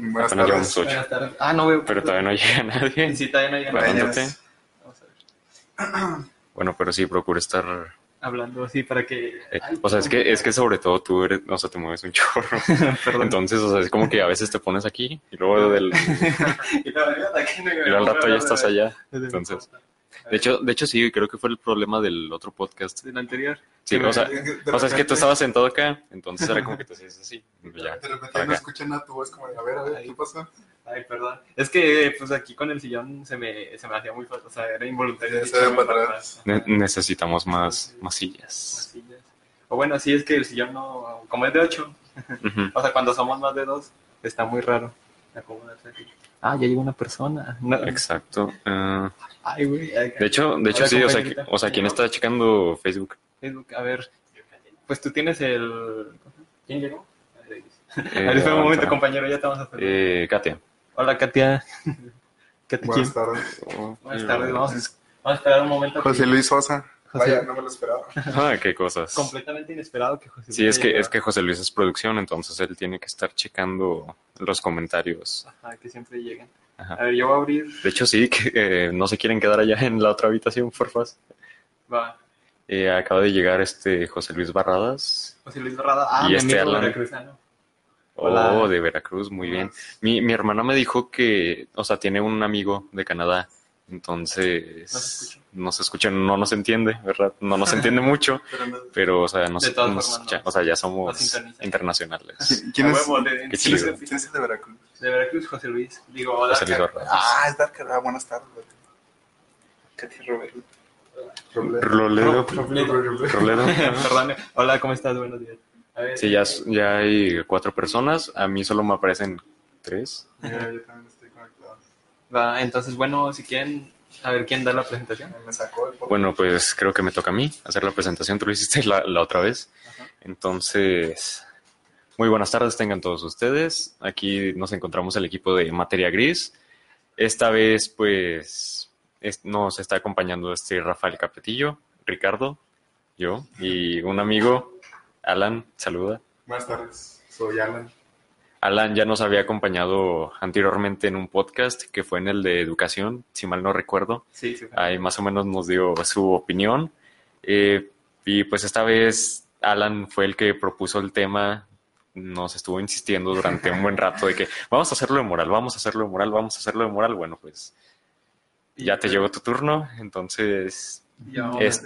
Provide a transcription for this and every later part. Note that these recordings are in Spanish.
Buenas tardes. ocho. Buenas tardes. Ah, no veo. Pero todavía no llega nadie. Sí, todavía no Bueno, nadie. Bajándote. Vamos a ver. Bueno, pero sí, procura estar... Hablando así para que. eh, o sea, es que, es que sobre todo tú eres, o sea, te mueves un chorro. Perdón. Entonces, o sea, es como que a veces te pones aquí y luego del, y la verdad, aquí no y al rato ya estás allá. Entonces. De hecho, de hecho sí, creo que fue el problema del otro podcast. Del anterior. Sí, o sea, o sea, es que tú estabas sentado acá, entonces era como que te hacías así. Ya, De repente no escuchan nada tu voz como de, a ver, a ver. ¿qué pasó? Ay, perdón. Es que, pues aquí con el sillón se me, se me hacía muy fácil. O sea, era involuntario. Se ve para atrás. Ne- necesitamos más, más sillas. sillas. O bueno, sí, es que el sillón no. Como es de 8, Ujú. o sea, cuando somos más de dos, está muy raro acomodarse aquí. Ah, ya llegó una persona. No. Exacto. Ah, Ay, güey. de hecho, de hecho sí, o sea, o sea, ¿quién está checando Facebook? Facebook, a ver. Pues tú tienes el. ¿Quién llegó? Eh, Ahí fue un momento, compañero, ya te vamos a hacer. Eh, Katia. Hola, Katia. Katia, Buenas tardes. Buenas tardes, vamos a, vamos a esperar un momento. que- José Luis Sosa. José- Vaya, no me lo esperaba. Ah, qué cosas. Completamente inesperado que José Sí, Luis es que, es que José Luis es producción, entonces él tiene que estar checando los comentarios. Ajá, que siempre llegan. Ajá. A ver, yo voy a abrir. De hecho, sí, que eh, no se quieren quedar allá en la otra habitación, porfas. Va. Eh, acaba de llegar este José Luis Barradas. José Luis Barrada. Ah, Y mi este amigo Alan. veracruzano. Oh, Hola. de Veracruz, muy bien. Mi, mi hermana me dijo que, o sea, tiene un amigo de Canadá, entonces No se escucha. no se escucha, no nos entiende, ¿verdad? No nos entiende mucho, Pero no- pero, o sea, nos, nos escucha. no. o sea, ya somos internacionales. ¿Quién- ¿Quién A es? de, Qué chido. ¿Quién es el de Veracruz? de Veracruz, José Luis. Digo, hola. José Luis. Ah, es Darker. Ah, buenas tardes. Katia Roberto. Roledo. Roledo. Perdón. Hola, ¿cómo estás? Buenos días. A ver, Sí, ya, ya hay cuatro personas, a mí solo me aparecen tres. Yo también. Va, entonces, bueno, si quieren, a ver quién da la presentación. Me sacó el. Bueno, pues creo que me toca a mí hacer la presentación, tú lo hiciste la, la otra vez. Ajá. Entonces, muy buenas tardes tengan todos ustedes. Aquí nos encontramos el equipo de Materia Gris. Esta vez, pues, es- nos está acompañando este Rafael Capetillo, Ricardo, yo y un amigo, Alan, saluda. Buenas tardes. Soy Alan. Alan ya nos había acompañado anteriormente en un podcast que fue en el de educación, si mal no recuerdo. Sí, sí. Ahí más o menos nos dio su opinión. Eh, y pues esta vez Alan fue el que propuso el tema, nos estuvo insistiendo durante un buen rato de que vamos a hacerlo de moral, vamos a hacerlo de moral, vamos a hacerlo de moral. Bueno, pues ya te llegó tu turno, entonces Es-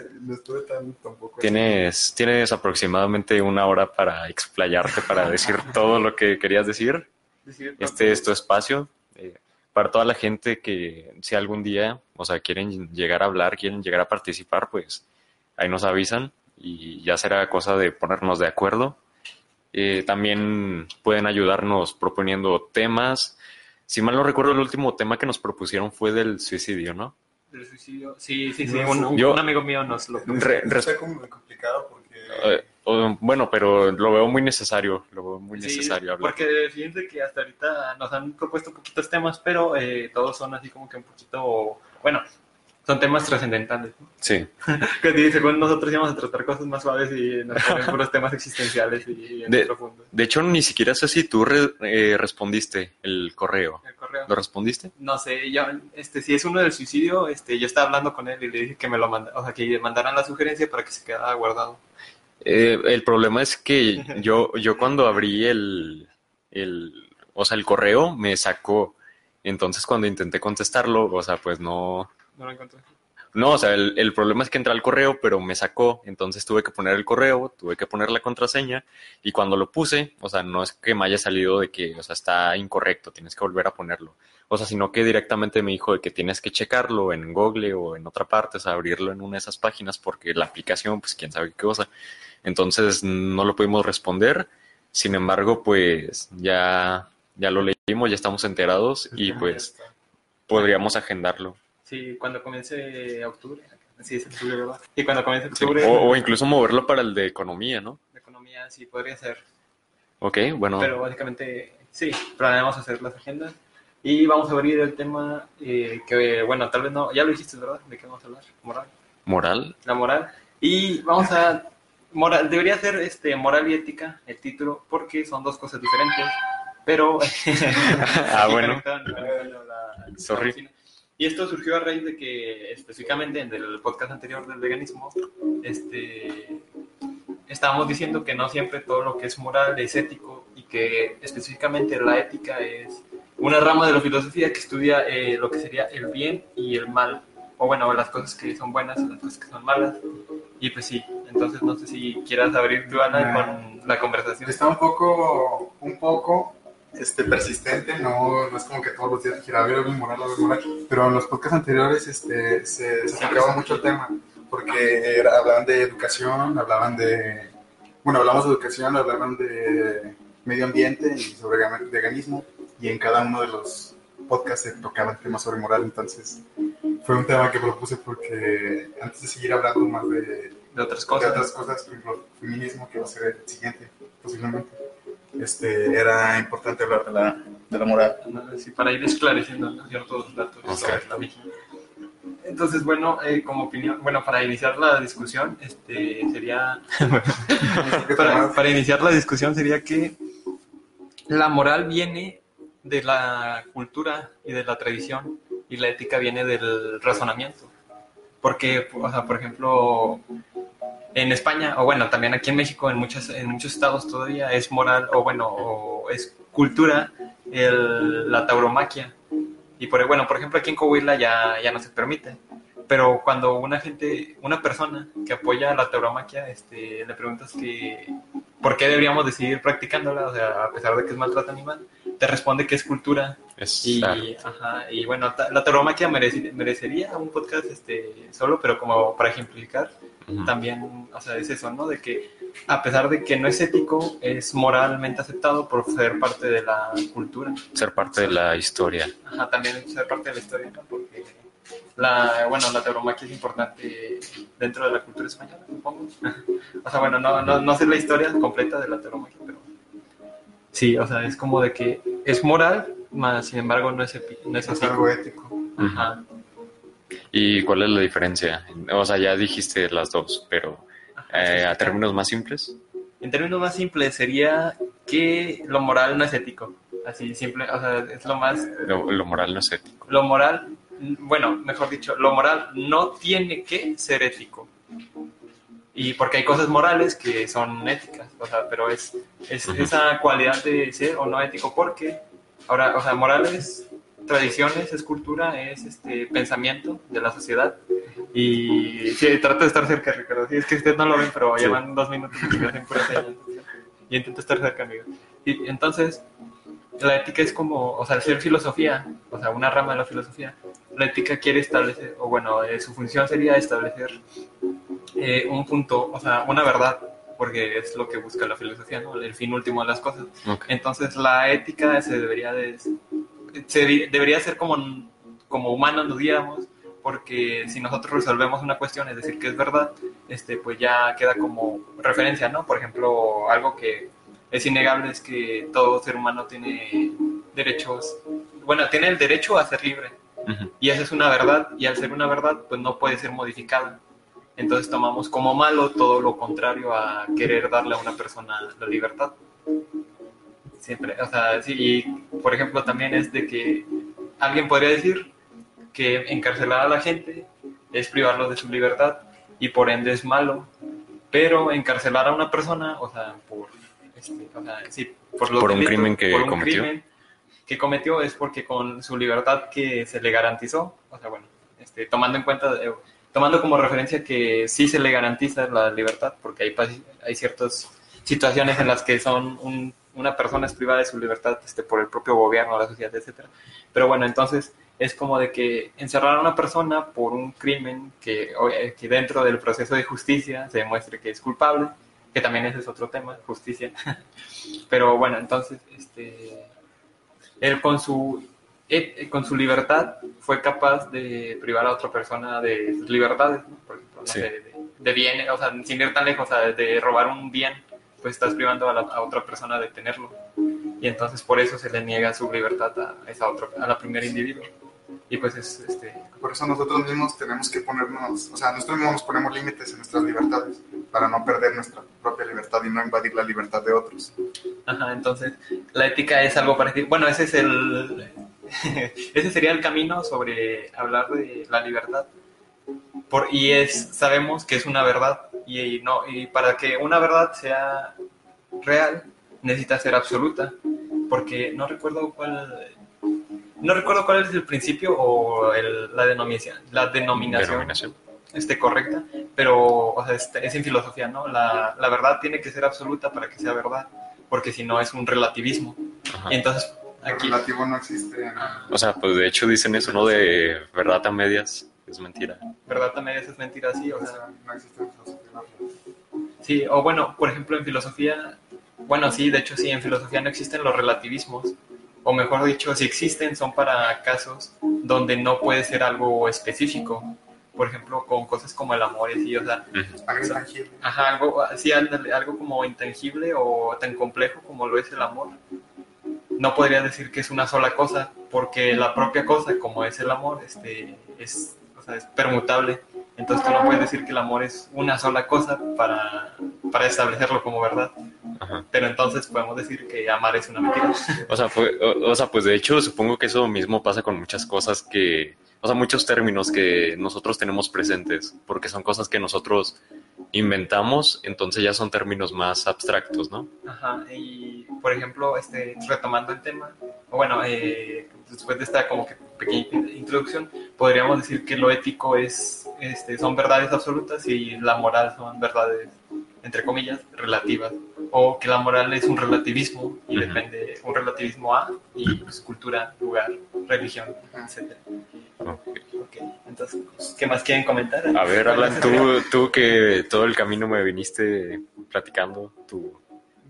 tan tampoco. tienes, tienes aproximadamente una hora para explayarte, para decir todo lo que querías decir. decir, Este es tu espacio. eh, para toda la gente que si algún día, o sea, quieren llegar a hablar, quieren llegar a participar, pues ahí nos avisan y ya será cosa de ponernos de acuerdo. Eh, también pueden ayudarnos proponiendo temas. Si mal no recuerdo, el último tema que nos propusieron fue del suicidio, ¿no? Del suicidio. Sí, sí, sí. No, un, yo- un amigo mío nos lo Re- Está como muy complicado porque. Eh, o- bueno, pero lo veo muy necesario, lo veo muy Sí, necesario hablar. Porque fíjense que hasta ahorita nos han propuesto poquitos temas, pero eh, todos son así como que un poquito, bueno, son temas trascendentales. ¿no? Sí, Que según nosotros íbamos a tratar cosas más suaves y nos ponen puros temas existenciales y De- profundos. de hecho ni siquiera sé si tú re- eh, respondiste el correo. El correo. ¿Lo respondiste? No sé, yo, este, si es uno del suicidio, este, yo estaba hablando con él y le dije que me lo manda, o sea, que mandaran la sugerencia para que se quedara guardado. Eh, el problema es que yo, yo cuando abrí el, el, o sea, el correo me sacó. Entonces cuando intenté contestarlo, o sea, pues no, No lo encontré. no, o sea, el, el problema es que entré al correo, pero me sacó. Entonces tuve que poner el correo, tuve que poner la contraseña y cuando lo puse, o sea, no es que me haya salido de que, o sea, está incorrecto, tienes que volver a ponerlo. O sea, sino que directamente me dijo de que tienes que checarlo en Google o en otra parte, o sea, abrirlo en una de esas páginas porque la aplicación, pues quién sabe qué cosa. Entonces no lo pudimos responder. Sin embargo, pues ya, ya lo leímos, ya estamos enterados y pues podríamos agendarlo. Sí, cuando comience octubre. Sí, es octubre, ¿verdad? Y cuando comience Sí, octubre, O, o incluso moverlo para el de economía, ¿no? de economía sí podría ser. Ok, bueno. Pero básicamente, sí, planeamos hacer las agendas. Y vamos a abrir el tema eh, que, bueno, tal vez no, ya lo dijiste, ¿verdad? ¿De qué vamos a hablar? Moral. Moral. La moral. Y vamos a, moral, debería ser este, moral y ética el título, porque son dos cosas diferentes. Pero. Ah, bueno. Sorry. Y esto surgió a raíz de que, específicamente en el podcast anterior del veganismo, este, estábamos diciendo que no siempre todo lo que es moral es ético y que específicamente la ética es una rama de la filosofía que estudia eh, lo que sería el bien y el mal, o bueno, las cosas que son buenas y las cosas que son malas. Y pues sí, entonces no sé si quieras abrir tu Ana con la conversación. Está un poco, un poco este, persistente, no, no es como que todos los días dijera, a ver, algo moral, algo moral, pero en los podcasts anteriores este, se, se tocaba mucho el tema, porque era- hablaban de educación, hablaban de, bueno, hablamos de educación, hablaban de medio ambiente y sobre vegan- veganismo, y en cada uno de los podcasts se tocaba el tema sobre moral, entonces fue un tema que propuse porque antes de seguir hablando más de De otras de cosas. otras cosas, por ejemplo, feminismo, que va a ser el siguiente, posiblemente. Este, era importante hablar de la, de la moral. Sí, para ir esclareciendo ¿no? ciertos datos Ok. sobre la misma. Entonces, bueno, eh, como opinión, bueno, para iniciar la discusión, este, sería, para, para iniciar la discusión sería que la moral viene de la cultura y de la tradición y la ética viene del razonamiento. Porque, o sea, por ejemplo, en España, o bueno, también aquí en México, en, muchas, en muchos estados todavía es moral, o bueno, o es cultura el- la tauromaquia. Y por, bueno, por ejemplo, aquí en Coahuila ya, ya no se permite. Pero cuando una gente, una persona que apoya la tauromaquia, este, le preguntas que por qué deberíamos de seguir practicándola, o sea, a pesar de que es maltrato animal, te responde que es cultura y, ajá, y bueno, la tauromaquia mereci- merecería un podcast este, solo, pero como para ejemplificar, También, o sea, es eso, ¿no? De que a pesar de que no es ético, es moralmente aceptado por ser parte de la cultura. Ser parte de la historia. Ajá, también ser parte de la historia, ¿no? Porque la, bueno, la tauromaquia es importante dentro de la cultura española, supongo. o sea, bueno, no, no, no sé la historia completa de la tauromaquia, pero sí, o sea, es como de que es moral, más sin embargo no es, epi- no es Es algo ético. Ajá. ¿Y cuál es la diferencia? O sea, ya dijiste las dos, pero eh, a términos más simples. En términos más simples sería que lo moral no es ético. Así simple, o sea, es lo más Lo, lo moral no es ético. lo moral, bueno, mejor dicho, lo moral no tiene que ser ético. Y porque hay cosas morales que son éticas, o sea, pero es, es Ujú. esa cualidad de ser o no ético, porque ahora, o sea, morales, tradiciones, es cultura, es este pensamiento de la sociedad. Y sí, trato de estar cerca, Ricardo. Sí, es que ustedes no lo ven, pero Sí. llevan dos minutos y hacen pura. Y intento estar cerca, amigo. Y entonces, la ética es como, o sea, al ser filosofía, o sea, una rama de la filosofía, la ética quiere establecer, o bueno, eh, su función sería establecer eh, un punto, o sea, una verdad, porque es lo que busca la filosofía, ¿no? El fin último de las cosas. Entonces, la ética se debería de, se debería ser como, como humanos, nos diéramos, porque si nosotros resolvemos una cuestión, es decir, que es verdad, este, pues ya queda como referencia, ¿no? Por ejemplo, algo que es innegable es que todo ser humano tiene derechos, bueno, tiene el derecho a ser libre, Ujú. y esa es una verdad, y al ser una verdad, pues no puede ser modificada. Entonces tomamos como malo todo lo contrario a querer darle a una persona la libertad. Siempre, o sea, sí, y por ejemplo también es de que alguien podría decir que encarcelar a la gente es privarlo de su libertad y por ende es malo, pero encarcelar a una persona, o sea, por, este, o sea, sí, por, los Por un delitos- crimen que por un cometió. crimen que cometió es porque con su libertad que se le garantizó, o sea, bueno, este, tomando en cuenta, eh, tomando como referencia que sí se le garantiza la libertad, porque hay, hay ciertas situaciones en las que son un- una persona es privada de su libertad este, por el propio gobierno, la sociedad, etcétera. Pero bueno, entonces es como de que encerrar a una persona por un crimen que, eh, que dentro del proceso de justicia se demuestre que es culpable, que también ese es otro tema, justicia. Pero bueno, entonces, este, él con su, él, con su libertad fue capaz de privar a otra persona de sus libertades, ¿no? por ejemplo, no Sí. sé, de, de bienes, o sea, sin ir tan lejos, o sea, de robar un bien, pues estás privando a, la- a otra persona de tenerlo. Y entonces por eso se le niega su libertad a esa otra, a la primera individuo. Y pues es, este, Por eso nosotros mismos tenemos que ponernos, o sea, nosotros mismos ponemos límites en nuestras libertades para no perder nuestra propia libertad y no invadir la libertad de otros. Ajá, entonces la ética es algo parecido. Bueno, ese es el. ese sería el camino sobre hablar de la libertad. Por, y es, sabemos que es una verdad. Y, no, y para que una verdad sea real, necesita ser absoluta. Porque no recuerdo cuál. No recuerdo cuál es el principio o la denominación. La denominación. Este, correcta, pero o sea, este, es en filosofía, ¿no? La, la verdad tiene que ser absoluta para que sea verdad porque si no es un relativismo. Y entonces, aquí... El relativo no existe. O sea, pues de hecho dicen eso, ¿no? De verdad a medias es mentira. Verdad a medias es mentira, sí, o sea... No existe en filosofía. Sí, o bueno, por ejemplo, en filosofía, bueno, sí, de hecho sí, en filosofía no existen los relativismos. O mejor dicho, si existen son para casos donde no puede ser algo específico por ejemplo, con cosas como el amor y así, o sea, algo intangible. Ajá, algo, así, algo como intangible o tan complejo como lo es el amor. No podría decir que es una sola cosa, porque la propia cosa, como es el amor, este, es, sea, es permutable. Entonces tú no puedes decir que el amor es una sola cosa para, para establecerlo como verdad. Pero entonces podemos decir que amar es una mentira. O sea, o sea, pues de hecho supongo que eso mismo pasa con muchas cosas que o sea, muchos términos que nosotros tenemos presentes, porque son cosas que nosotros inventamos, entonces ya son términos más abstractos, ¿no? Ajá, y por ejemplo, este, retomando el tema, bueno, eh, después de esta como que pequeña introducción, podríamos decir que lo ético es, este, son verdades absolutas y la moral son verdades, entre comillas, relativas, o que la moral es un relativismo y depende, un relativismo a y pues, cultura, lugar, religión, etc. Entonces, ¿qué más quieren comentar? A ver, Alan, tú, tú que todo el camino me viniste platicando, tú.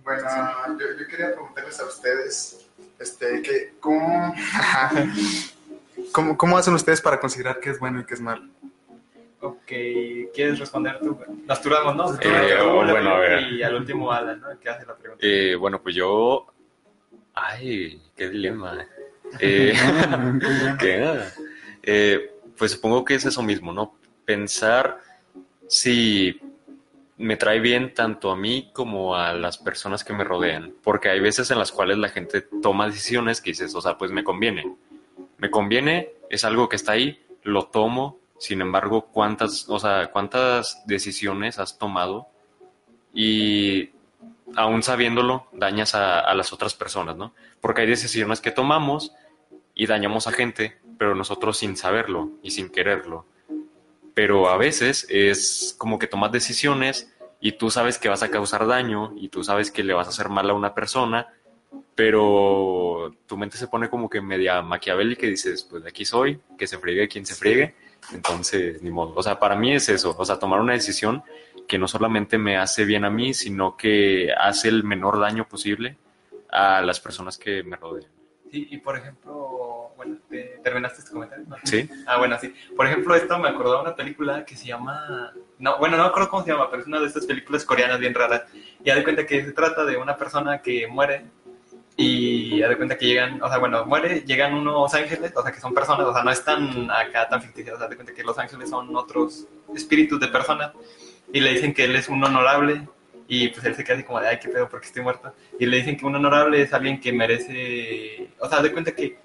Bueno, yo, quería preguntarles a ustedes, este, que, ¿cómo, ¿cómo, ¿cómo hacen ustedes para considerar qué es bueno y qué es malo? Ok, ¿quieres responder tú? Nos turamos, ¿no? Eh, bueno, a ver. Y al último Alan, ¿no? ¿Qué hace la pregunta? Eh, bueno, pues yo... Ay, qué dilema. Eh, ¿Qué? Eh, pues supongo que es eso mismo, ¿no? Pensar si me trae bien tanto a mí como a las personas que me rodean, porque hay veces en las cuales la gente toma decisiones que dices, o sea, pues me conviene, me conviene, es algo que está ahí, lo tomo, sin embargo, cuántas, o sea, cuántas decisiones has tomado y aún sabiéndolo dañas a, las otras personas, ¿no? Porque hay decisiones que tomamos y dañamos a gente pero nosotros sin saberlo y sin quererlo. Pero a veces es como que tomas decisiones y tú sabes que vas a causar daño y tú sabes que le vas a hacer mal a una persona, pero tu mente se pone como que media maquiavélica y dices, pues de aquí soy, que se friegue quien se friegue. Entonces, ni modo. O sea, para mí es eso, o sea, tomar una decisión que no solamente me hace bien a mí, sino que hace el menor daño posible a las personas que me rodean. Sí, y por ejemplo, bueno, ¿terminaste este comentario? Sí. Ah, bueno, sí. Por ejemplo, esto me acordó de una película que se llama... No, bueno, no me acuerdo cómo se llama, pero es una de estas películas coreanas bien raras. Y de cuenta que se trata de una persona que muere y de cuenta que llegan, o sea, bueno, muere, llegan unos ángeles, o sea, que son personas, o sea, no están acá tan ficticios, o sea, de cuenta que los ángeles son otros espíritus de personas y le dicen que él es un honorable y pues él se queda así como de, ay, qué pedo, porque estoy muerto. Y le dicen que un honorable es alguien que merece, o sea, de cuenta que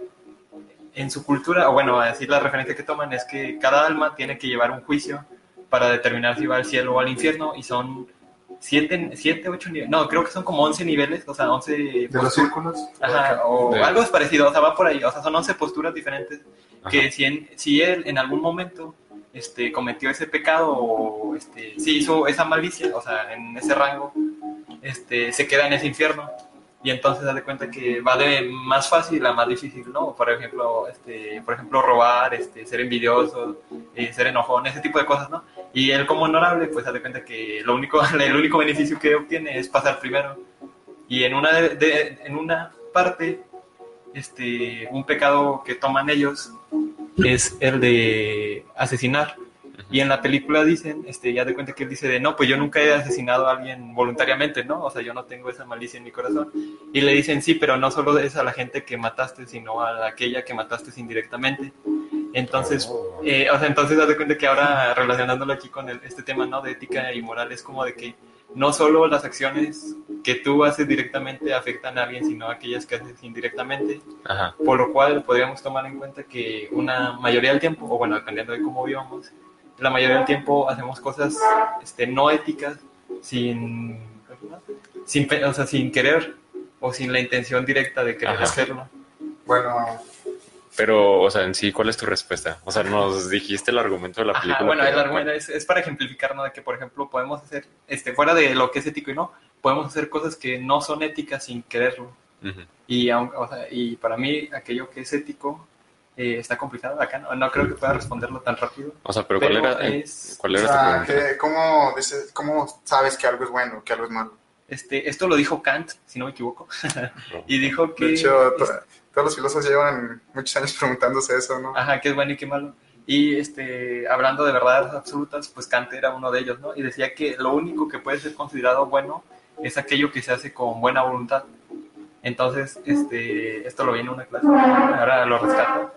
en su cultura, o bueno, así la referencia que toman es que cada alma tiene que llevar un juicio para determinar si va al cielo o al infierno y son siete, siete ocho niveles, no, creo que son como once niveles, o sea, once... ¿De los círculos? Ajá, o algo es parecido, o sea, va por ahí, o sea, son once posturas diferentes que si, si él en algún momento este, cometió ese pecado o este, si hizo esa malicia, o sea, en ese rango, este, se queda en ese infierno. Y entonces da de cuenta que va de más fácil a más difícil, ¿no? Por ejemplo, este, por ejemplo robar, este, ser envidioso, eh, ser enojón, ese tipo de cosas, ¿no? Y él como honorable, pues da de cuenta que lo único, el único beneficio que obtiene es pasar primero. Y en una, de, en una parte, este, un pecado que toman ellos es el de asesinar. Y en la película dicen, este, ya de cuenta que él dice de, no, pues yo nunca he asesinado a alguien voluntariamente, ¿no? O sea, yo no tengo esa malicia en mi corazón. Y le dicen, sí, pero no solo es a la gente que mataste, sino a aquella que mataste indirectamente. Entonces, eh, o sea, entonces da de cuenta que ahora relacionándolo aquí con este tema, ¿no? De ética y moral, es como de que no solo las acciones que tú haces directamente afectan a alguien, sino aquellas que haces indirectamente. Ajá. Por lo cual podríamos tomar en cuenta que una mayoría del tiempo, o bueno, dependiendo de cómo vivamos, la mayoría del tiempo hacemos cosas este, no éticas sin, sin, o sea, sin querer o sin la intención directa de querer Ajá. hacerlo. Bueno, Pero, o sea, en sí, ¿cuál es tu respuesta? O sea, nos dijiste el argumento de la Ajá, película. bueno, pero el argumento es, es para ejemplificar, ¿no? De que, por ejemplo, podemos hacer, este, fuera de lo que es ético y no, podemos hacer cosas que no son éticas sin quererlo. Ujú. Y, aun- o sea, y para mí, aquello que es ético eh, está complicado acá. No, no creo que pueda responderlo tan rápido. O sea, pero ¿cuál Pero era, eh, es- ¿cuál o era tu sea, pregunta? ¿qué- ¿cómo, dices- ¿cómo sabes que algo es bueno, que algo es malo? Este, esto lo dijo Kant, si no me equivoco, y dijo que, De hecho, to- es- todos los filósofos llevan muchos años preguntándose eso, ¿no? ajá, qué es bueno y qué malo. Y este, hablando de verdades absolutas, pues Kant era uno de ellos, ¿no? Y decía que lo único que puede ser considerado bueno es aquello que se hace con buena voluntad. Entonces, este, esto lo vi en una clase, ahora lo rescato.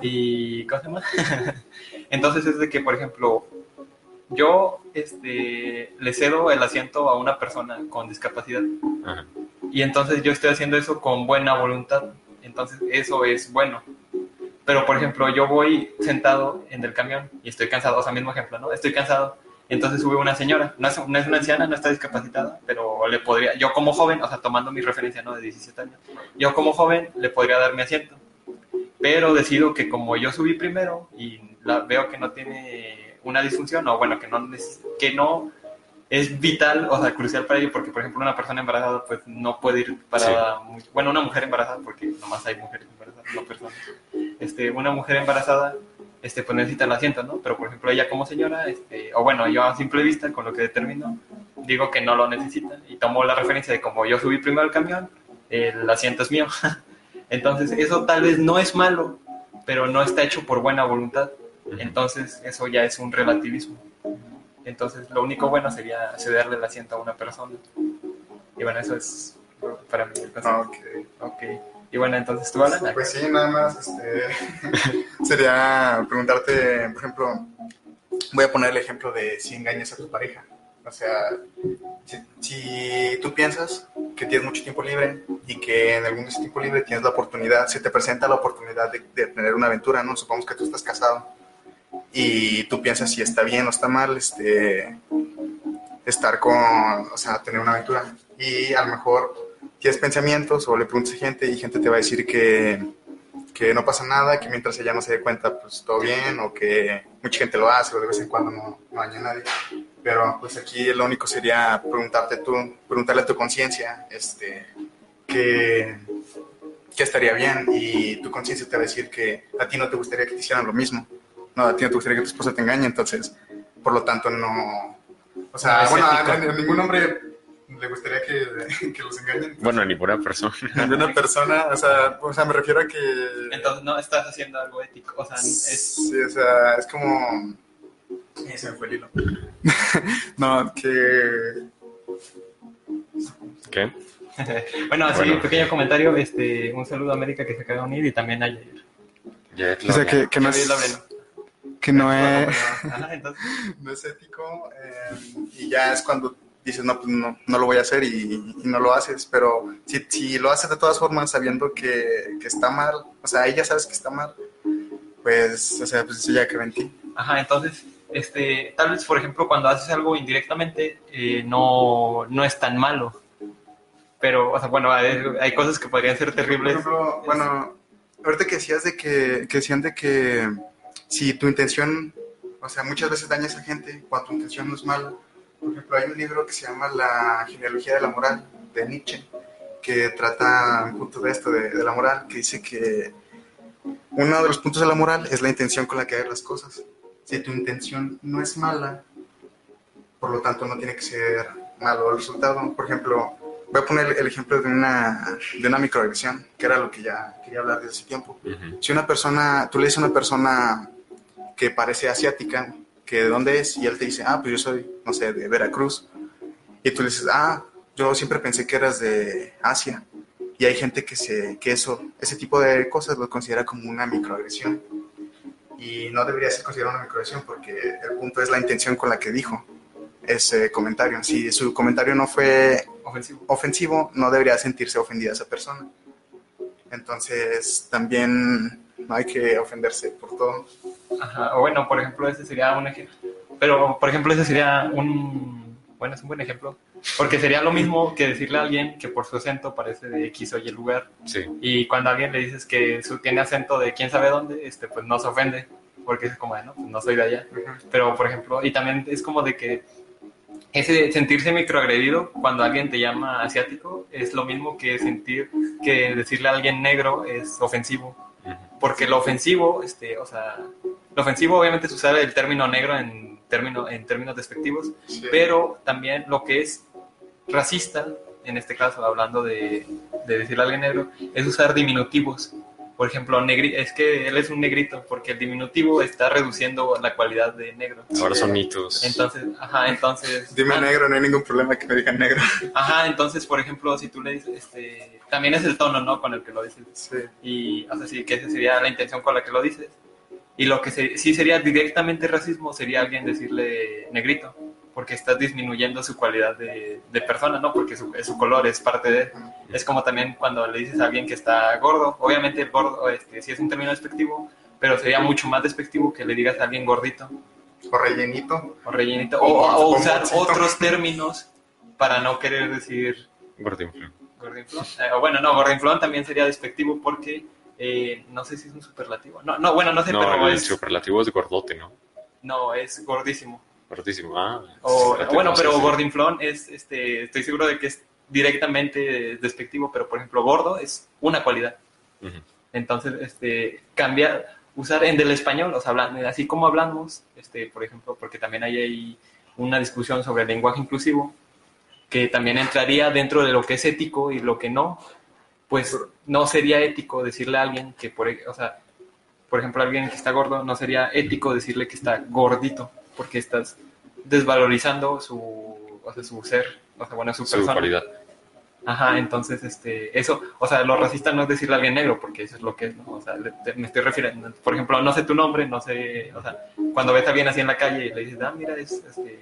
Y, ¿cómo se llama? Entonces es de que, por ejemplo, yo este, le cedo el asiento a una persona con discapacidad Ajá. y entonces yo estoy haciendo eso con buena voluntad. Entonces eso es bueno. Pero, por ejemplo, yo voy sentado en el camión y estoy cansado, o sea, mismo ejemplo, ¿no? Estoy cansado. Entonces sube una señora, no es, no es una anciana, no está discapacitada, pero le podría, yo como joven, o sea, tomando mi referencia, ¿no? De 17 años, yo como joven le podría dar mi asiento. Pero decido que como yo subí primero y la, veo que no tiene una disfunción, o bueno, que no, que no es vital, o sea, crucial para ello, porque por ejemplo una persona embarazada pues no puede ir parada, muy- bueno, una mujer embarazada, porque nomás hay mujeres embarazadas, no personas, este, una mujer embarazada, este, pues necesita el asiento, ¿no? Pero por ejemplo ella como señora, este, o bueno, yo a simple vista, con lo que determino, digo que no lo necesita, y tomo la referencia de como yo subí primero al camión, el asiento es mío. Entonces, eso tal vez no es malo, pero no está hecho por buena voluntad. Entonces, eso ya es un relativismo. Entonces, lo único bueno sería cederle el asiento a una persona. Y bueno, eso es para mí el Ah, concepto. ok. Ok. Y bueno, entonces tú, Alan. Pues sí, nada más este, sería preguntarte, por ejemplo, voy a poner el ejemplo de si engañas a tu pareja. O sea, si, si tú piensas que tienes mucho tiempo libre y que en algún de ese tiempo libre tienes la oportunidad, se te presenta la oportunidad de, de tener una aventura, ¿no? Supongamos que tú estás casado y tú piensas si está bien o está mal este, estar con, o sea, tener una aventura. Y a lo mejor tienes pensamientos o le preguntas a gente y gente te va a decir que, que no pasa nada, que mientras ella no se dé cuenta, pues todo bien, o que mucha gente lo hace o de vez en cuando no, daña a nadie. Pero pues aquí lo único sería preguntarte tú, preguntarle a tu conciencia, este, que, que estaría bien y tu conciencia te va a decir que a ti no te gustaría que te hicieran lo mismo. No, a ti no te gustaría que tu esposa te engañe, entonces, por lo tanto, no... O sea, No bueno, a, ningún hombre le gustaría que, que los engañen. Bueno, ni pura persona. de una persona, o sea, o sea, me refiero a que... Entonces, no estás haciendo algo ético. O sea, es. Sí, o sea, es como... Eh, se me fue el hilo. no, que... ¿Qué? bueno, así, Bueno. un pequeño comentario. Este, un saludo a América que se acaba de unir y también a Yair. Ya, O sea, que, que no es... Que no es... Ajá, entonces, no es ético eh, y ya es cuando dices, no, pues no, no lo voy a hacer y, y no lo haces, pero si, si lo haces de todas formas sabiendo que, que está mal, o sea, ahí ya sabes que está mal, pues, o sea, pues eso ya creo en ti. Ajá, entonces, este, tal vez, por ejemplo, cuando haces algo indirectamente, eh, no, no es tan malo. Pero, o sea, bueno, hay, hay cosas que podrían ser Por terribles. ejemplo, bueno, ahorita que decías de que, que decían de que si tu intención, o sea, muchas veces dañas a gente cuando tu intención no es mala. Por ejemplo, hay un libro que se llama La genealogía de la moral, de Nietzsche, que trata un punto de esto, de, de la moral, que dice que uno de los puntos de la moral es la intención con la que hagas las cosas. Si tu intención no es mala, por lo tanto no tiene que ser malo el resultado. Por ejemplo, voy a poner el ejemplo de una, de una microagresión, que era lo que ya quería hablar desde hace tiempo. Si una persona, tú le dices a una persona que parece asiática, que de dónde es, y él te dice, ah, pues yo soy, no sé, de Veracruz, y tú le dices, ah, yo siempre pensé que eras de Asia, y hay gente que, se, que eso, ese tipo de cosas lo considera como una microagresión, y no debería ser considerado una microagresión porque el punto es la intención con la que dijo. ese comentario. Si su comentario no fue Ofensivo. ofensivo, no debería sentirse ofendida esa persona. Entonces, también no hay que ofenderse por todo. Ajá, o bueno, por ejemplo, ese sería un ejemplo. Pero, por ejemplo, ese sería un. Bueno, es un buen ejemplo. Porque sería lo mismo que decirle a alguien que por su acento parece de X o Y lugar. Sí. Y cuando a alguien le dices que su, tiene acento de quién sabe dónde, este, pues no se ofende. Porque es como, de, no, pues no soy de allá. Pero, por ejemplo, y también es como de que ese sentirse microagredido cuando alguien te llama asiático es lo mismo que sentir que decirle a alguien negro es ofensivo. Porque lo ofensivo, este, o sea, lo ofensivo obviamente es usar el término negro en, término, en términos despectivos, Sí. pero también lo que es racista, en este caso hablando de, de decirle a alguien negro, es usar diminutivos. Por ejemplo, negri es que él es un negrito, porque el diminutivo está reduciendo la cualidad de negro. Ahora son mitos. Entonces, ajá, entonces... Dime ah, negro, no hay ningún problema que me digan negro. Ajá, entonces, por ejemplo, si tú le dices, este, también es el tono, ¿no? Con el que lo dices. Sí. Y, o sea, sí, que esa sería la intención con la que lo dices. Y lo que se- sí sería directamente racismo sería alguien decirle negrito, porque estás disminuyendo su cualidad de, de persona, ¿no? Porque su, su color es parte de. Es como también cuando le dices a alguien que está gordo, obviamente el gordo, este, sí es un término despectivo, pero sería mucho más despectivo que le digas a alguien gordito O rellenito. o rellenito, o, o O usar otros términos para no querer decir Gordinflón. Gordinflón. Eh, bueno, no, Gordinflón también sería despectivo porque eh, no sé si es un superlativo. No, no bueno, no sé, No, pero el es, superlativo es gordote, ¿no? no, es gordísimo. Gordísimo. Ah, O, bueno, pero. Gordinflón es, este, estoy seguro de que es directamente despectivo, pero por ejemplo, gordo es una cualidad. Entonces, este, cambiar, usar en del español, o sea, así como hablamos, este, por ejemplo, porque también hay ahí una discusión sobre el lenguaje inclusivo, que también entraría dentro de lo que es ético y lo que no, pues no sería ético decirle a alguien que, por, o sea, por ejemplo, a alguien que está gordo, no sería ético decirle que está gordito, porque estás desvalorizando su, o sea, su ser, o sea, bueno, su, Su persona. Ajá, entonces, este, eso, o sea, lo racista no es decirle a alguien negro, porque eso es lo que es, ¿no? O sea, le- te- me estoy refiriendo, por ejemplo, no sé tu nombre, no sé, o sea, cuando ves a alguien así en la calle y le dices, ah, mira, es, este,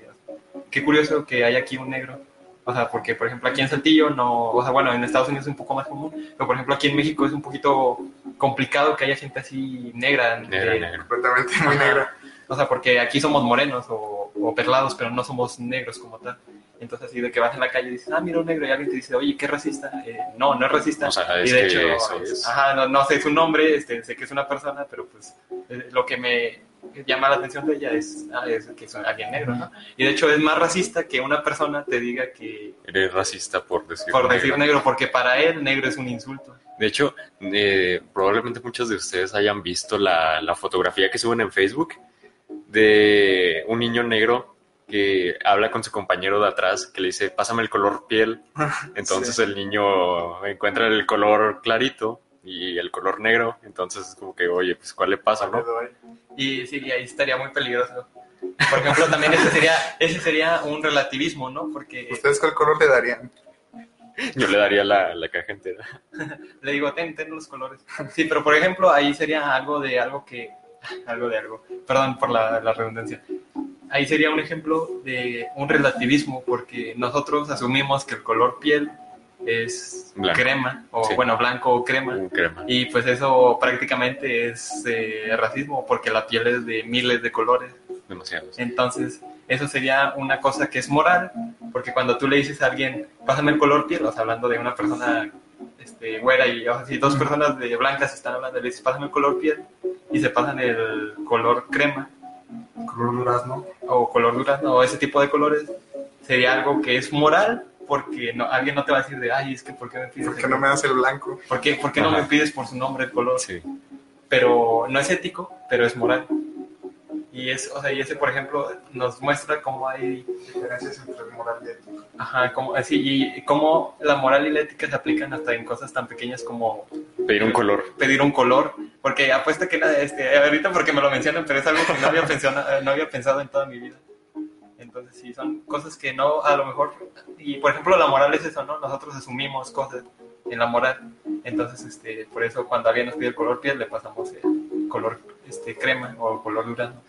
qué curioso que hay aquí un negro. O sea, porque, por ejemplo, aquí en Saltillo no, o sea, bueno, en Estados Unidos es un poco más común, pero, por ejemplo, aquí en México es un poquito complicado que haya gente así negra. Negra, de- negra. Completamente muy negra. O sea, porque aquí somos morenos o, o perlados, pero no somos negros como tal. Entonces, así de que vas en la calle y dices, ah, mira un negro, y alguien te dice, oye, qué racista. Eh, no, no es racista. O sea, y es de que hecho, es. ajá, no, no sé su nombre, este, sé que es una persona, pero pues eh, lo que me llama la atención de ella es, ah, es que es alguien negro, ¿no? Y de hecho es más racista que una persona te diga que, Eres racista por decir por negro. decir negro, porque para él negro es un insulto. De hecho, eh, probablemente muchos de ustedes hayan visto la, la fotografía que suben en Facebook de un niño negro que habla con su compañero de atrás que le dice, pásame el color piel. Entonces el niño encuentra el color clarito y el color negro. Entonces es como que, oye, pues ¿cuál le pasa, no? Y sí, y ahí estaría muy peligroso. Por ejemplo, también ese sería, ese sería un relativismo, ¿no? Porque ¿Ustedes cuál color le darían? Yo le daría la, la caja entera. le digo, ten, ten los colores. Sí, pero por ejemplo, ahí sería algo de algo que. Algo de algo. Perdón por la, la redundancia. Ahí sería un ejemplo de un relativismo, porque nosotros asumimos que el color piel es Blanco. crema, o Sí. bueno, blanco o crema. Y pues eso prácticamente es eh, racismo, porque la piel es de miles de colores. Demasiados. Entonces, eso sería una cosa que es moral, porque cuando tú le dices a alguien, pásame el color piel, o sea, hablando de una persona este, güera y o sea, si dos personas de blancas están hablando, le dices, pásame el color piel, y se pasan el color crema Color durazno. o color durazno o ese tipo de colores, sería algo que es moral, porque no, alguien no te va a decir de, ay, es que ¿por qué me pides? ¿Por el qué no me das el blanco? ¿Por qué, por qué no me pides por su nombre el color? Sí. pero no es ético, pero es moral. Y, es, o sea, y ese, por ejemplo, nos muestra cómo hay, Diferencias entre moral y ético. ajá, cómo, así, y cómo la moral y la ética se aplican hasta en cosas tan pequeñas como Pedir un color. pedir un color, porque apuesta que la, este, ahorita porque me lo mencionan, pero es algo que no había pensado, no había pensado en toda mi vida. Entonces sí, son cosas que no, a lo mejor, y por ejemplo la moral es eso, ¿no? Nosotros asumimos cosas en la moral, entonces este, por eso cuando alguien nos pide el color piel le pasamos el color este, crema o color durazno,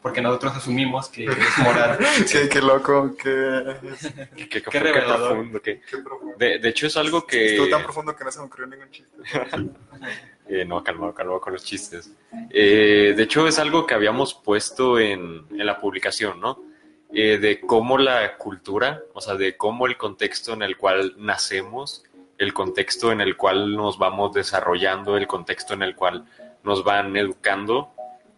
porque nosotros asumimos que es moral. sí, qué loco, qué... Qué, qué, qué revelador. profundo, qué- qué profundo. De, de hecho, es algo que... Estuvo tan profundo que no se me ocurrió ningún chiste. Eh, no, calmado, calmado con los chistes. Eh, de hecho, es algo que habíamos puesto en, en la publicación, ¿no? Eh, de cómo la cultura, o sea, de cómo el contexto en el cual nacemos, el contexto en el cual nos vamos desarrollando, el contexto en el cual nos van educando,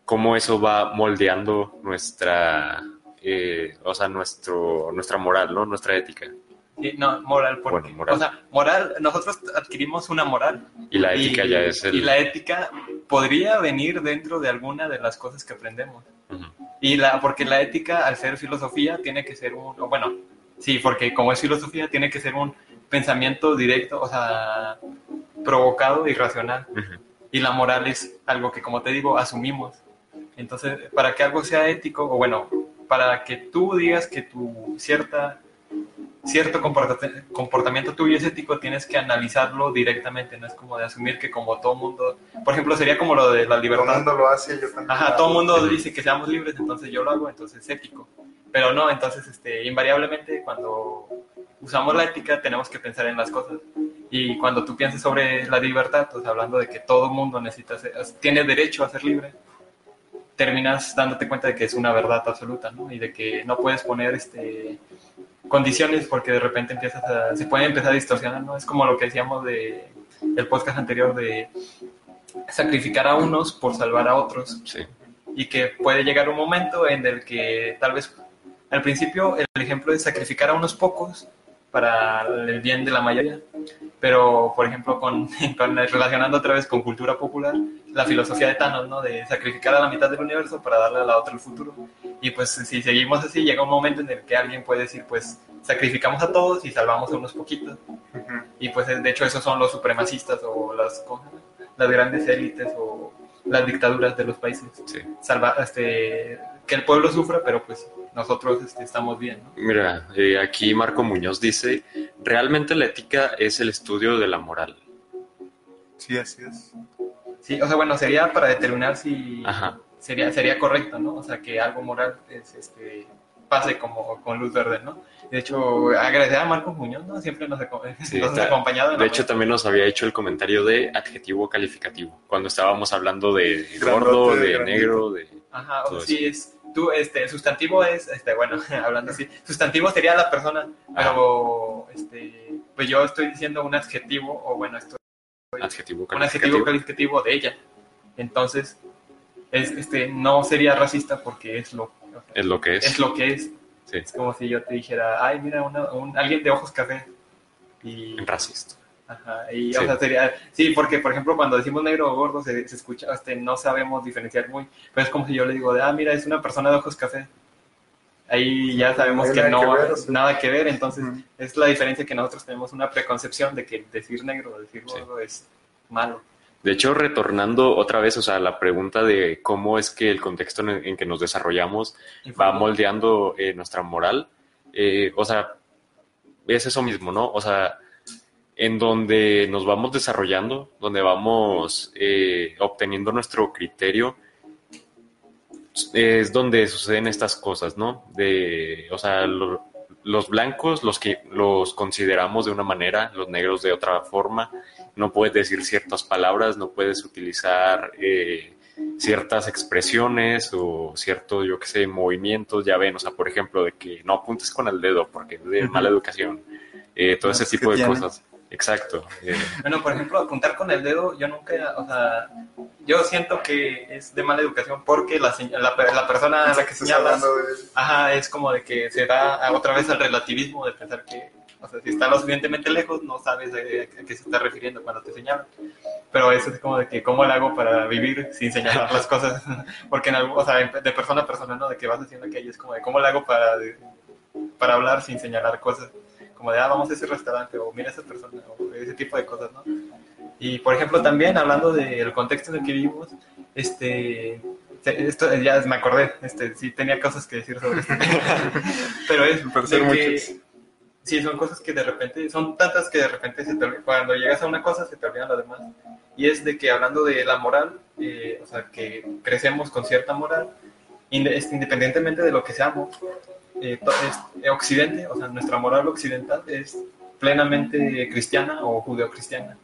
cómo eso va moldeando nuestra, eh, o sea, nuestro, nuestra moral, ¿no? Nuestra ética. Sí, no, moral, porque, Bueno, moral. o sea, moral, nosotros adquirimos una moral. Y la ética y, ya es el... y la ética podría venir dentro de alguna de las cosas que aprendemos. Y la, porque la ética, al ser filosofía, tiene que ser un, bueno, sí, porque como es filosofía, tiene que ser un pensamiento directo, o sea, provocado y racional. Y la moral es algo que, como te digo, asumimos. Entonces, para que algo sea ético, o bueno, para que tú digas que tu cierta, cierto comporta- comportamiento tuyo es ético, tienes que analizarlo directamente, no es como de asumir que como todo mundo, por ejemplo, sería como lo de la Todo libertad. mundo lo hace, yo también. Ajá, lo todo mundo dice que seamos libres, entonces yo lo hago, entonces es ético. Pero no, entonces este, invariablemente cuando usamos la ética tenemos que pensar en las cosas. Y cuando tú piensas sobre la libertad, pues hablando de que todo mundo necesita ser- tiene derecho a ser libre, terminas dándote cuenta de que es una verdad absoluta, ¿no? Y de que no puedes poner este condiciones porque de repente empiezas a, se puede empezar a distorsionar, ¿no? Es como lo que decíamos de el podcast anterior de sacrificar a unos por salvar a otros Sí. y que puede llegar un momento en el que tal vez al principio el ejemplo es sacrificar a unos pocos para el bien de la mayoría, pero por ejemplo con, con- relacionando otra vez con cultura popular, la filosofía de Thanos, ¿no? De sacrificar a la mitad del universo para darle a la otra el futuro. Y pues si seguimos así, llega un momento en el que alguien puede decir, pues sacrificamos a todos y salvamos a unos poquitos. Ujú. Y pues de hecho esos son los supremacistas o las, las grandes élites o las dictaduras de los países. Sí. Salva, este, que el pueblo sufra, pero pues nosotros este, estamos bien. ¿no? Mira, eh, aquí Marco Muñoz dice, realmente la ética es el estudio de la moral. Sí, así es. Sí, o sea, bueno, sería para determinar si Ajá. sería, sería correcto, ¿no? O sea, que algo moral es, este, pase como con luz verde, ¿no? De hecho, agradecer a Marco Muñoz, ¿no? Siempre nos, aco- Sí, nos ha acompañado. De hecho, también nos había hecho el comentario de adjetivo calificativo, cuando estábamos hablando de gordo, de grandito. negro, de... Ajá, o sea, sí, es, tú, este, sustantivo es, este, bueno, hablando así, sustantivo sería la persona, pero, este, pues yo estoy diciendo un adjetivo, o bueno, esto, Adjetivo un adjetivo calificativo. calificativo de ella. Entonces, es, este, no sería racista porque es lo, Es lo que es. es lo que es. Sí. Es como si yo te dijera, ay, mira, una, un, alguien de ojos café. Y, Racista. Ajá, y, Sí. o sea, sería, sí, porque, por ejemplo, cuando decimos negro o gordo, se, se escucha, este, no sabemos diferenciar muy, pero es como si yo le digo, de, ah, mira, es una persona de ojos café. Ahí ya sabemos No que no que ver, sí. nada que ver, entonces Ujú. es la diferencia que nosotros tenemos una preconcepción de que decir negro o decir Sí. gordo es malo. De hecho, retornando otra vez, o sea, la pregunta de cómo es que el contexto en, en que nos desarrollamos va moldeando eh, nuestra moral, eh, o sea, es eso mismo, ¿no? O sea, en donde nos vamos desarrollando, donde vamos eh, obteniendo nuestro criterio, es donde suceden estas cosas, ¿no? De, o sea, lo- los blancos los que los consideramos de una manera, los negros de otra forma. No puedes decir ciertas palabras, no puedes utilizar eh, ciertas expresiones o ciertos, yo qué sé, movimientos. Ya ven, o sea, por ejemplo, de que no apuntes con el dedo porque es de mala educación. Eh, todo ese tipo de cosas. Exacto. eh, Bueno, por ejemplo, apuntar con el dedo, yo nunca, o sea, yo siento que es de mala educación porque la, la, la persona a la que señalas, ajá, es como de que se da otra vez al relativismo de pensar que, o sea, si está lo suficientemente lejos, no sabes de- a qué se está refiriendo cuando te señalan. Pero eso es como de que, ¿cómo le hago para vivir sin señalar las cosas? Porque en algo, o sea, de persona a persona, ¿no? De que vas haciendo aquello, es como de, ¿cómo le hago para, para hablar sin señalar cosas? Como de, ah, vamos a ese restaurante, o mira a esa persona, o ese tipo de cosas, ¿no? Y, por ejemplo, también hablando del contexto en el que vivimos, este, te- esto ya me acordé, este, sí tenía cosas que decir sobre esto. Pero es que, sí, son cosas que de repente, son tantas que de repente se te cuando llegas a una cosa se te olvidan las demás. Y es de que hablando de la moral, eh, o sea, que crecemos con cierta moral, este, independientemente de lo que seamos, eh, es, Occidente, o sea, nuestra moral occidental es plenamente cristiana o judeocristiana.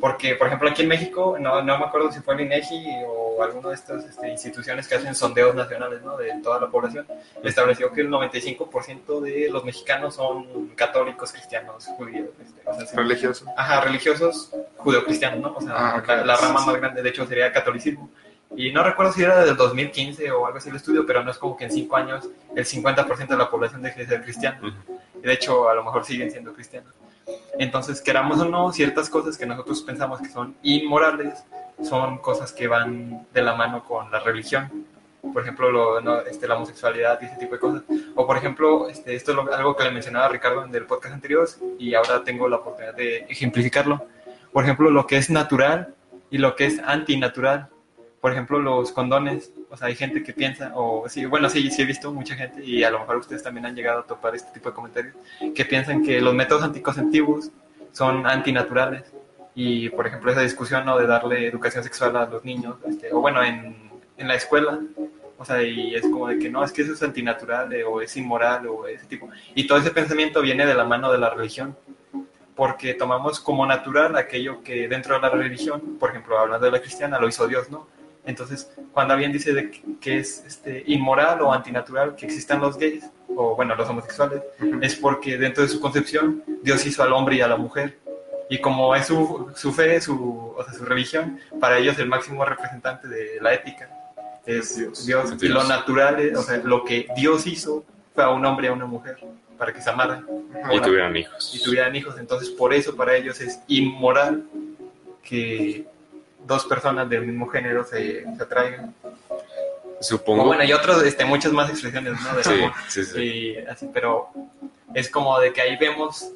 Porque, por ejemplo, aquí en México, no, no me acuerdo si fue el INEGI o alguna de estas este, instituciones que hacen sondeos nacionales ¿no? de toda la población, estableció que el 95% de los mexicanos son católicos, cristianos, judíos. Este, religiosos. Ajá, religiosos judeocristianos, ¿no? O sea, ah, la, rama más grande, de hecho, sería catolicismo. Y no recuerdo si era del 2015 o algo así el estudio, pero no es como que en cinco años el 50% de la población deje de ser cristiano. Y de hecho, a lo mejor siguen siendo cristianos. Entonces, queramos o no, ciertas cosas que nosotros pensamos que son inmorales son cosas que van de la mano con la religión. Por ejemplo, lo, este, la homosexualidad y ese tipo de cosas. O, por ejemplo, este, esto es algo que le mencionaba Ricardo en el podcast anterior y ahora tengo la oportunidad de ejemplificarlo. Por ejemplo, lo que es natural y lo que es antinatural por ejemplo, los condones, o sea, hay gente que piensa, o sí, bueno, sí, sí he visto mucha gente, y a lo mejor ustedes también han llegado a topar este tipo de comentarios, que piensan que los métodos anticonceptivos son antinaturales. Y, por ejemplo, esa discusión ¿no? de darle educación sexual a los niños, este, o bueno, en, en, la escuela, o sea, y es como de que no, es que eso es antinatural, o es inmoral, o ese tipo. Y todo ese pensamiento viene de la mano de la religión porque tomamos como natural aquello que dentro de la religión, por ejemplo, hablando de la cristiana, lo hizo Dios, ¿no? Entonces, cuando alguien dice de que es este, inmoral o antinatural que existan los gays, o bueno, los homosexuales, es porque dentro de su concepción Dios hizo al hombre y a la mujer. Y como es su, su fe, su, o sea, su religión, para ellos el máximo representante de la ética es Dios. Y lo natural, es, o sea, lo que Dios hizo fue a un hombre y a una mujer para que se amaran. Y tuvieran hijos. Y tuvieran hijos. Entonces, por eso para ellos es inmoral que dos personas del mismo género se, se atraigan. Supongo. bueno, y otros, este, muchas más expresiones, ¿no? De sí, sí, sí. así, pero es como de que ahí vemos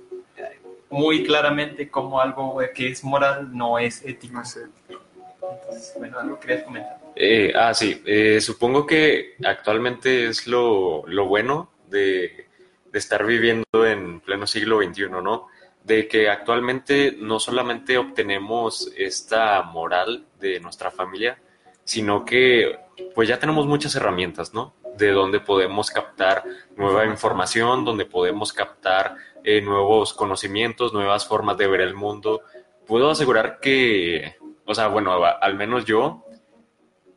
muy claramente cómo algo que es moral no es ético. Entonces, bueno, algo querías comentar. Eh, ah, sí. Eh, supongo que actualmente es lo, lo bueno de, de, estar viviendo en pleno siglo XXI, ¿no? De que actualmente no solamente obtenemos esta moral de nuestra familia, sino que pues ya tenemos muchas herramientas, ¿no? De donde podemos captar nueva información, donde podemos captar eh, nuevos conocimientos, nuevas formas de ver el mundo. Puedo asegurar que, o sea, bueno, al menos yo,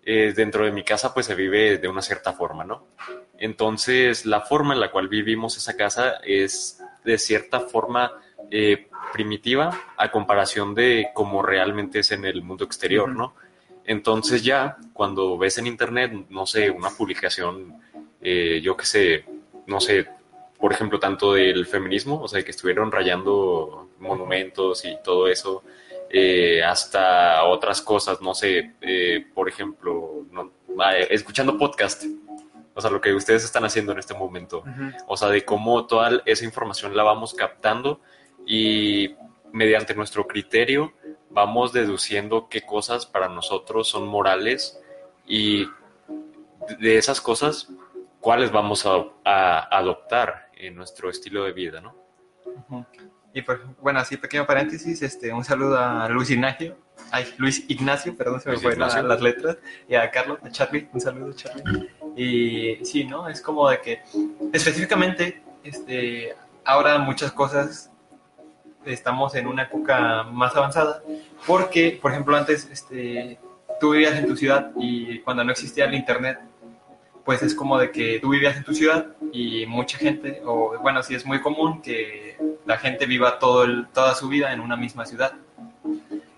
eh, dentro de mi casa pues se vive de una cierta forma, ¿no? Entonces, la forma en la cual vivimos esa casa es de cierta forma eh, primitiva a comparación de cómo realmente es en el mundo exterior, ¿no? Entonces ya cuando ves en internet, no sé, una publicación, eh, yo qué sé, no sé, por ejemplo, tanto del feminismo, o sea, que estuvieron rayando monumentos y todo eso, eh, hasta otras cosas, no sé, por ejemplo, escuchando podcast, o sea, lo que ustedes están haciendo en este momento, o sea, de cómo toda esa información la vamos captando y mediante nuestro criterio vamos deduciendo qué cosas para nosotros son morales y de esas cosas, cuáles vamos a, adoptar en nuestro estilo de vida, ¿no? Y pues, bueno, así pequeño paréntesis, este, un saludo a Luis Ignacio, ay, Luis Ignacio, perdón, se me fue las letras, y a Carlos, a Charlie, un saludo Charlie. Y sí, ¿no? Es como de que específicamente, este, ahora muchas cosas estamos en una época más avanzada, porque, por ejemplo, antes este, tú vivías en tu ciudad y cuando no existía el Internet, pues es como de que tú vivías en tu ciudad y mucha gente, o bueno, sí es muy común que la gente viva todo el, toda su vida en una misma ciudad.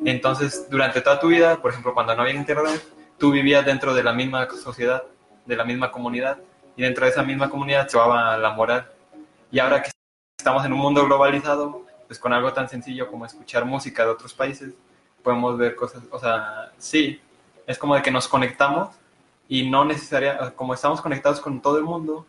Entonces, durante toda tu vida, por ejemplo, cuando no había Internet, tú vivías dentro de la misma sociedad, de la misma comunidad, y dentro de esa misma comunidad se llevaba la moral. Y ahora que estamos en un mundo globalizado, pues con algo tan sencillo como escuchar música de otros países, podemos ver cosas, o sea, sí, es como de que nos conectamos y no necesariamente, como estamos conectados con todo el mundo,